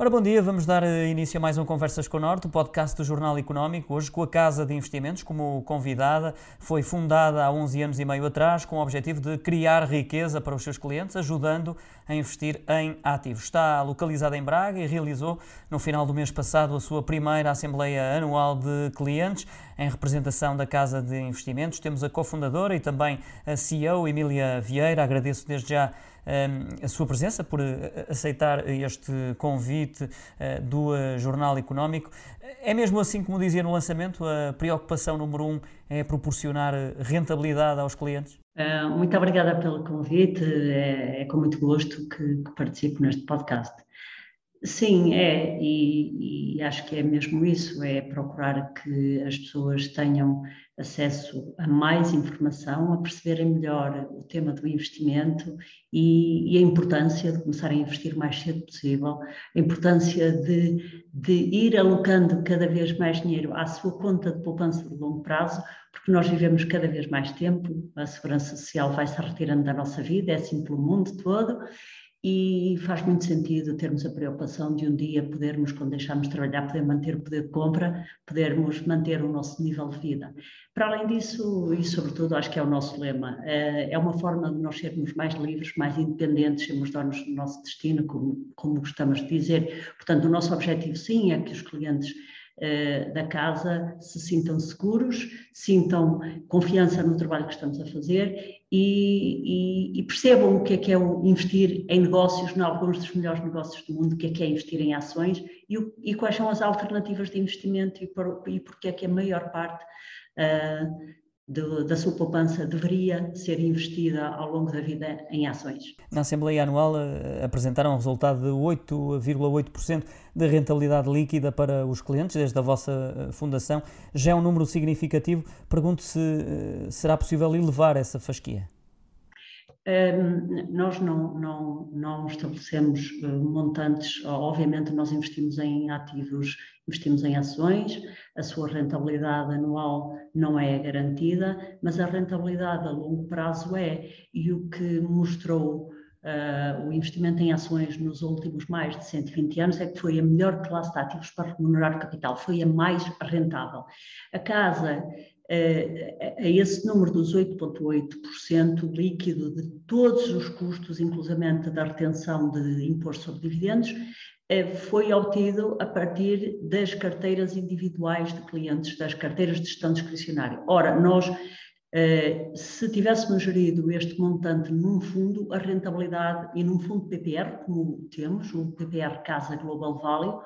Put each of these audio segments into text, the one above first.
Ora, bom dia, vamos dar eh, início a mais um Conversas com o Norte, o podcast do Jornal Económico, hoje com a Casa de Investimentos como convidada. Foi fundada há 11 anos e meio atrás com o objetivo de criar riqueza para os seus clientes, ajudando a investir em ativos. Está localizada em Braga e realizou no final do mês passado a sua primeira Assembleia Anual de Clientes em representação da Casa de Investimentos. Temos a cofundadora e também a CEO, Emília Vieira. Agradeço desde já a sua presença, por eh, aceitar este convite eh, do eh, Jornal Económico. É mesmo assim, como dizia no lançamento, a preocupação número um é proporcionar rentabilidade aos clientes? Muito obrigada pelo convite, é, é com muito gosto que participo neste podcast. Sim, é, e, e, acho que é mesmo isso, é procurar que as pessoas tenham acesso a mais informação, a perceberem melhor o tema do investimento e, e a importância de começarem a investir o mais cedo possível, a importância de, de ir alocando cada vez mais dinheiro à sua conta de poupança de longo prazo, porque nós vivemos cada vez mais tempo, a segurança social vai se retirando da nossa vida, é assim pelo mundo todo, e faz muito sentido termos a preocupação de um dia podermos, quando deixarmos de trabalhar, poder manter o poder de compra, podermos manter o nosso nível de vida. Para além disso, e sobretudo acho que é o nosso lema, eh, é uma forma de nós sermos mais livres, mais independentes, sermos donos do nosso destino, como, como gostamos de dizer. Portanto, o nosso objetivo sim é que os clientes eh, da casa se sintam seguros, sintam confiança no trabalho que estamos a fazer e, e, e, percebam o que é que é investir em negócios, em alguns dos melhores negócios do mundo, o que é que é investir em ações e, o, e quais são as alternativas de investimento e, por, e porque é que a maior parte uh, de, da sua poupança deveria ser investida ao longo da vida em ações. Na Assembleia Anual uh, apresentaram um resultado de 8,8% de rentabilidade líquida para os clientes, desde a vossa uh, fundação. Já é um número significativo. Pergunto se uh, será possível elevar essa fasquia. Nós não, não, não estabelecemos uh, montantes, obviamente nós investimos em ativos, investimos em ações, a sua rentabilidade anual não é garantida, mas a rentabilidade a longo prazo é, e o que mostrou Uh, o investimento em ações nos últimos mais de 120 anos é que foi a melhor classe de ativos para remunerar capital, foi a mais rentável. A casa a esse número dos 8,8% líquido de todos os custos, inclusivamente da retenção de imposto sobre dividendos, eh, foi obtido a partir das carteiras individuais de clientes, das carteiras de gestão discricionária. Ora, nós, eh, se tivéssemos gerido este montante num fundo, a rentabilidade, e num fundo PPR, como temos, o PPR Casa Global Value,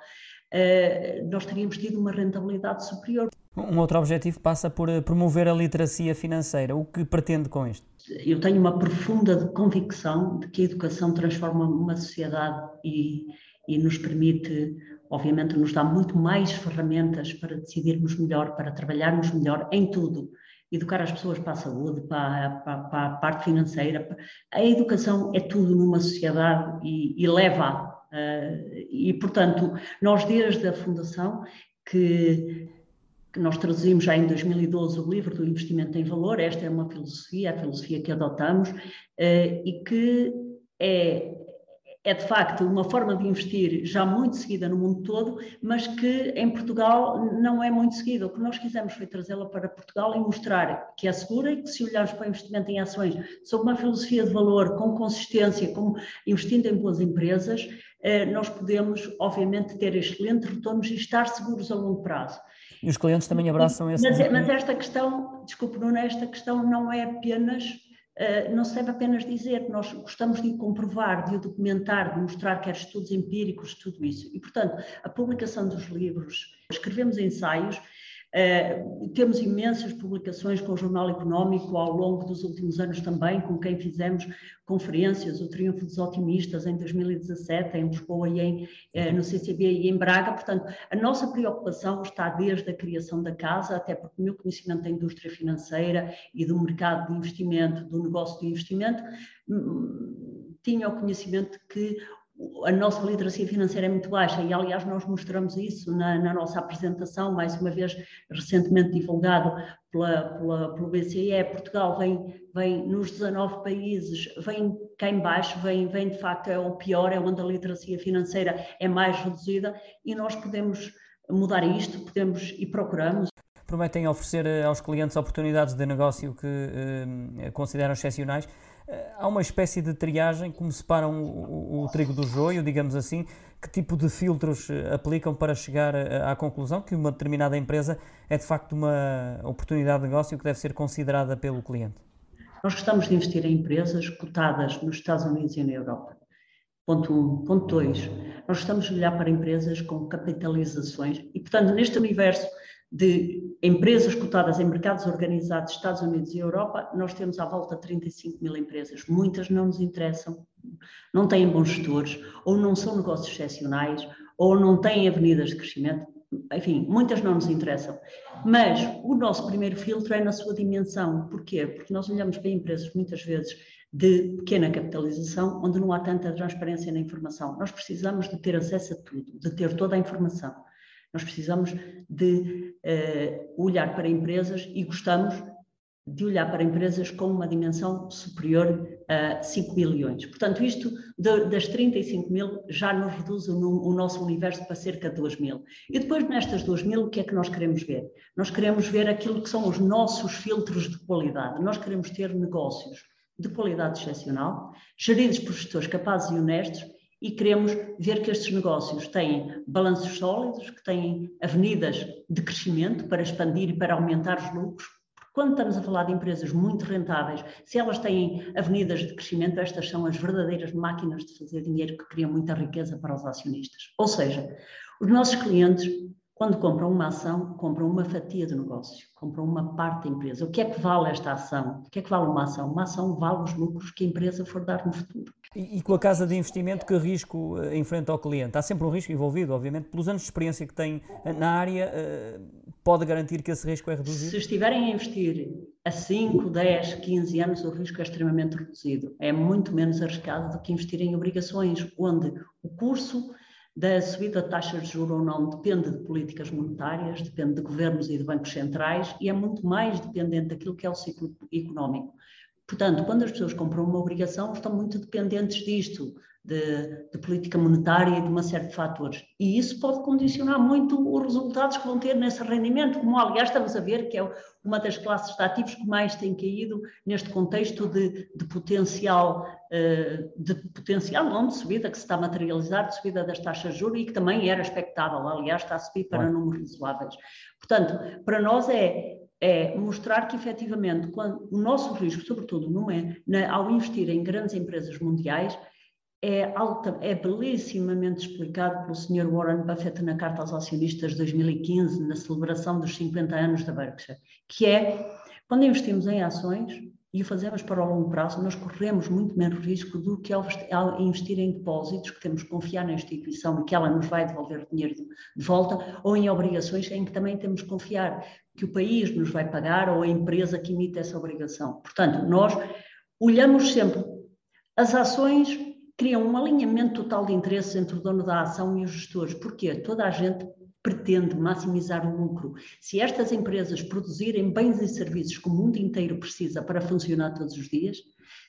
eh, nós teríamos tido uma rentabilidade superior. Um outro objetivo passa por eh, promover a literacia financeira. O que pretende com isto? Eu tenho uma profunda convicção de que a educação transforma uma sociedade e, e nos permite, obviamente, nos dá muito mais ferramentas para decidirmos melhor, para trabalharmos melhor em tudo. Educar as pessoas para a saúde, para, para, para a parte financeira. A educação é tudo numa sociedade e, e leva. Uh, e, portanto, nós desde a Fundação que que nós traduzimos já em 2012 o livro do investimento em valor. Esta é uma filosofia, a filosofia que adotamos eh, e que é, é de facto uma forma de investir já muito seguida no mundo todo, mas que em Portugal não é muito seguida. O que nós quisemos foi trazê-la para Portugal e mostrar que é segura e que se olharmos para o investimento em ações sob uma filosofia de valor, com consistência, como investindo em boas empresas, eh, nós podemos, obviamente, ter excelentes retornos e estar seguros a longo prazo. E os clientes também abraçam esse. Mas, mas esta questão, desculpe, Nuno, esta questão não é apenas, uh, não se deve apenas dizer, nós gostamos de comprovar, de o documentar, de mostrar que há estudos empíricos, tudo isso. E, portanto, a publicação dos livros, escrevemos ensaios Uh, temos imensas publicações com o Jornal Económico ao longo dos últimos anos também, com quem fizemos conferências, o Triunfo dos Otimistas em 2017, em Lisboa e em, uh, no CCB e em Braga. Portanto, a nossa preocupação está desde a criação da casa, até porque o meu conhecimento da indústria financeira e do mercado de investimento, do negócio de investimento, hum, tinha o conhecimento que a nossa literacia financeira é muito baixa e, aliás, nós mostramos isso na, na nossa apresentação, mais uma vez recentemente divulgado pela, pela, pelo BCE. Portugal vem, vem nos 19 países, vem cá em baixo, vem, vem de facto é o pior, é onde a literacia financeira é mais reduzida e nós podemos mudar isto, podemos e procuramos. Prometem oferecer eh, aos clientes oportunidades de negócio que eh, consideram excepcionais. Eh, há uma espécie de triagem, como separam o, o, o trigo do joio, digamos assim, que tipo de filtros eh, aplicam para chegar à conclusão que uma determinada empresa é de facto uma oportunidade de negócio que deve ser considerada pelo cliente? Nós gostamos de investir em empresas cotadas nos Estados Unidos e na Europa. Ponto 1. Um. Ponto 2. Nós gostamos de olhar para empresas com capitalizações e, portanto, neste universo de empresas cotadas em mercados organizados Estados Unidos e Europa, nós temos à volta 35 mil empresas. Muitas não nos interessam, não têm bons gestores, ou não são negócios excepcionais, ou não têm avenidas de crescimento. Enfim, muitas não nos interessam. Mas o nosso primeiro filtro é na sua dimensão. Porquê? Porque nós olhamos para empresas muitas vezes de pequena capitalização, onde não há tanta transparência na informação. Nós precisamos de ter acesso a tudo, de ter toda a informação. Nós precisamos de uh, olhar para empresas e gostamos de olhar para empresas com uma dimensão superior a 5 bilhões. Portanto, isto de, das 35 mil já nos reduz o, o, nosso universo para cerca de 2 mil. E depois, nestas 2 mil, o que é que nós queremos ver? Nós queremos ver aquilo que são os nossos filtros de qualidade. Nós queremos ter negócios de qualidade excepcional, geridos por gestores capazes e honestos e queremos ver que estes negócios têm balanços sólidos, que têm avenidas de crescimento para expandir e para aumentar os lucros. Quando estamos a falar de empresas muito rentáveis, se elas têm avenidas de crescimento, estas são as verdadeiras máquinas de fazer dinheiro que criam muita riqueza para os acionistas. Ou seja, os nossos clientes quando compram uma ação, compram uma fatia de negócio, compram uma parte da empresa. O que é que vale esta ação? O que é que vale uma ação? Uma ação vale os lucros que a empresa for dar no futuro. E, e com a casa de investimento, que risco uh, enfrenta ao cliente? Há sempre um risco envolvido, obviamente, pelos anos de experiência que tem uh, na área, uh, pode garantir que esse risco é reduzido? Se estiverem a investir a 5, 10, 15 anos, o risco é extremamente reduzido. É muito menos arriscado do que investir em obrigações, onde o curso da subida de taxas de juros ou não depende de políticas monetárias, depende de governos e de bancos centrais e é muito mais dependente daquilo que é o ciclo económico. Portanto, quando as pessoas compram uma obrigação, estão muito dependentes disto, de, de, política monetária e de uma série de fatores. E isso pode condicionar muito os resultados que vão ter nesse rendimento, como aliás estamos a ver que é uma das classes de ativos que mais tem caído neste contexto de, de potencial, eh, de potencial não de subida que se está a materializar, de subida das taxas de juros e que também era expectável, aliás está a subir para números razoáveis. Portanto, para nós é é mostrar que efetivamente quando, o nosso risco, sobretudo numa, na, ao investir em grandes empresas mundiais, é, alta, é belíssimamente explicado pelo Sr. Warren Buffett na Carta aos Acionistas de 2015, na celebração dos 50 anos da Berkshire, que é, quando investimos em ações e o fazemos para o longo prazo, nós corremos muito menos risco do que ao investir em depósitos, que temos que confiar na instituição e que ela nos vai devolver o dinheiro de volta, ou em obrigações em que também temos que confiar que o país nos vai pagar ou a empresa que emite essa obrigação. Portanto, nós olhamos sempre as ações criam um alinhamento total de interesses entre o dono da ação e os gestores. Porquê? Toda a gente pretende maximizar o lucro. Se estas empresas produzirem bens e serviços que o mundo inteiro precisa para funcionar todos os dias,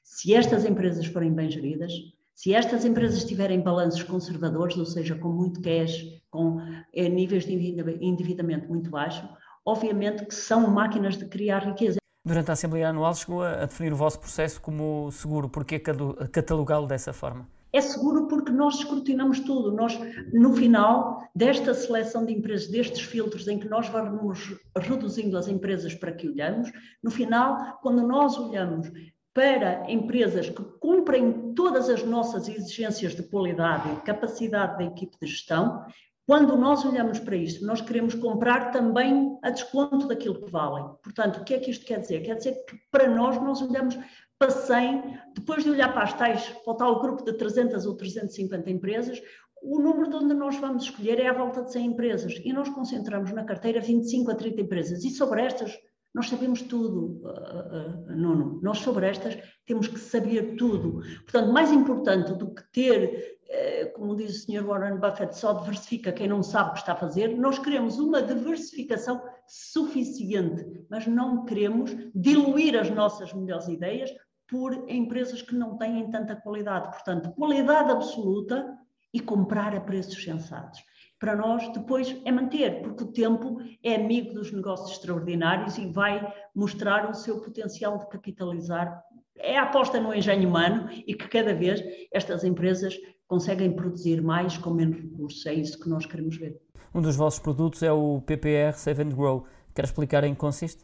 se estas empresas forem bem geridas, se estas empresas tiverem balanços conservadores, ou seja, com muito cash, com eh, níveis de endividamento muito baixo, obviamente que são máquinas de criar riqueza. Durante a Assembleia Anual chegou a definir o vosso processo como seguro. Porquê catalogá-lo dessa forma? É seguro porque nós escrutinamos tudo. Nós, no final desta seleção de empresas, destes filtros em que nós vamos reduzindo as empresas para que olhamos, no final, quando nós olhamos para empresas que cumprem todas as nossas exigências de qualidade e capacidade da equipe de gestão, quando nós olhamos para isto, nós queremos comprar também a desconto daquilo que valem. Portanto, o que é que isto quer dizer? Quer dizer que para nós, nós olhamos para 100, depois de olhar para as tais, para o tal grupo de 300 ou 350 empresas, o número de onde nós vamos escolher é à volta de 100 empresas e nós concentramos na carteira 25 a 30 empresas e sobre estas Nós sabemos tudo, uh, uh, Nuno. Nós sobre estas temos que saber tudo. Portanto, mais importante do que ter, uh, como diz o Sr. Warren Buffett, só diversifica quem não sabe o que está a fazer, nós queremos uma diversificação suficiente, mas não queremos diluir as nossas melhores ideias por empresas que não têm tanta qualidade. Portanto, qualidade absoluta e comprar a preços sensatos para nós depois é manter, porque o tempo é amigo dos negócios extraordinários e vai mostrar o seu potencial de capitalizar. É a aposta no engenho humano e que cada vez estas empresas conseguem produzir mais com menos recursos. É isso que nós queremos ver. Um dos vossos produtos é o PPR Save and Grow. Quer explicar em que consiste?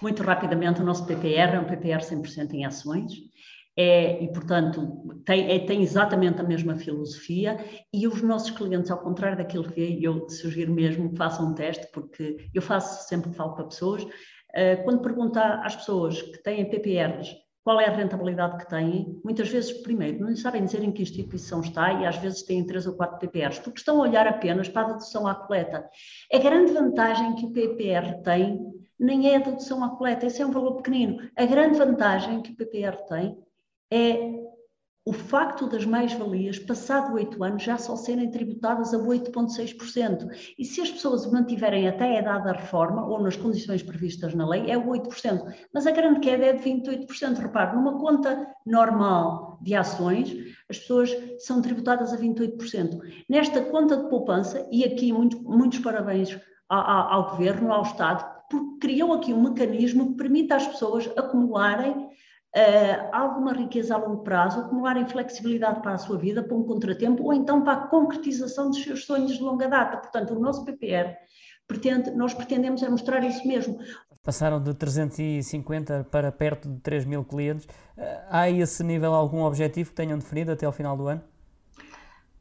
Muito rapidamente, o nosso PPR é um PPR 100% em ações é, e, portanto, tem, é, tem, exatamente a mesma filosofia e os nossos clientes, ao contrário daquilo que eu sugiro mesmo façam um teste, porque eu faço sempre falo para pessoas, uh, quando perguntar às pessoas que têm PPRs qual é a rentabilidade que têm, muitas vezes, primeiro, não sabem dizer em que instituição está e às vezes têm três ou quatro PPRs, porque estão a olhar apenas para a dedução à coleta. A grande vantagem que o PPR tem nem é a dedução à coleta, esse é um valor pequenino. A grande vantagem que o PPR tem é o facto das mais-valias, passado oito anos, já só serem tributadas a 8,6%. E se as pessoas mantiverem até a idade da reforma, ou nas condições previstas na lei, é 8%. Mas a grande queda é de 28%. Repare, numa conta normal de ações, as pessoas são tributadas a 28%. Nesta conta de poupança, e aqui muito, muitos parabéns ao, ao Governo, ao Estado, porque criou aqui um mecanismo que permite às pessoas acumularem uh, alguma riqueza a longo prazo, acumularem flexibilidade para a sua vida, para um contratempo, ou então para a concretização dos seus sonhos de longa data. Portanto, o nosso PPR, pretende, nós pretendemos é mostrar isso mesmo. Passaram de 350 para perto de 3 mil clientes. Eh, há a esse nível algum objetivo que tenham definido até ao final do ano?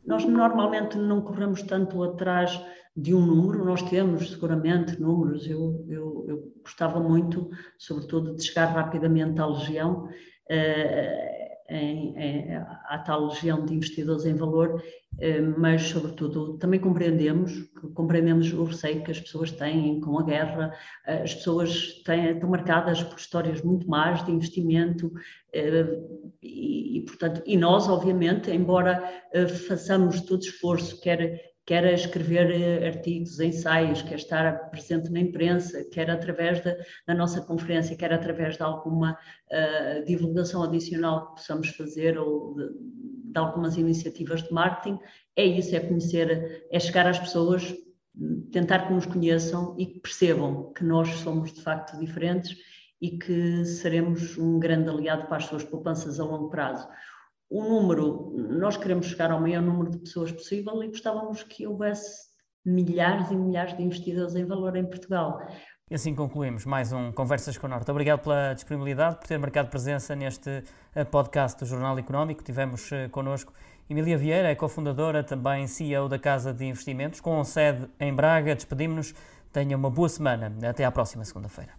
Nós normalmente não corremos tanto atrás de um número, nós temos seguramente números, eu, eu, eu gostava muito, sobretudo, de chegar rapidamente à legião, uh, em, em, à tal legião de investidores em valor, uh, mas, sobretudo, também compreendemos, compreendemos o receio que as pessoas têm com a guerra, uh, as pessoas têm, estão marcadas por histórias muito más de investimento, e, e, portanto, e nós, obviamente, embora façamos todo esforço, quer quer escrever eh, artigos, ensaios, quer estar presente na imprensa, quer através da, da nossa conferência, quer através de alguma uh, divulgação adicional que possamos fazer ou de, de, algumas iniciativas de marketing, é isso, é conhecer, é chegar às pessoas, tentar que nos conheçam e que percebam que nós somos de facto diferentes e que seremos um grande aliado para as suas poupanças a longo prazo o número, nós queremos chegar ao maior número de pessoas possível e gostávamos que houvesse milhares e milhares de investidores em valor em Portugal. E assim concluímos mais um Conversas com o Norte. Obrigado pela disponibilidade, por ter marcado presença neste eh, podcast do Jornal Económico. Tivemos eh, connosco Emília Vieira, é cofundadora, também CEO da Casa de Investimentos, com sede em Braga. Despedimos-nos. Tenha uma boa semana. Até à próxima segunda-feira.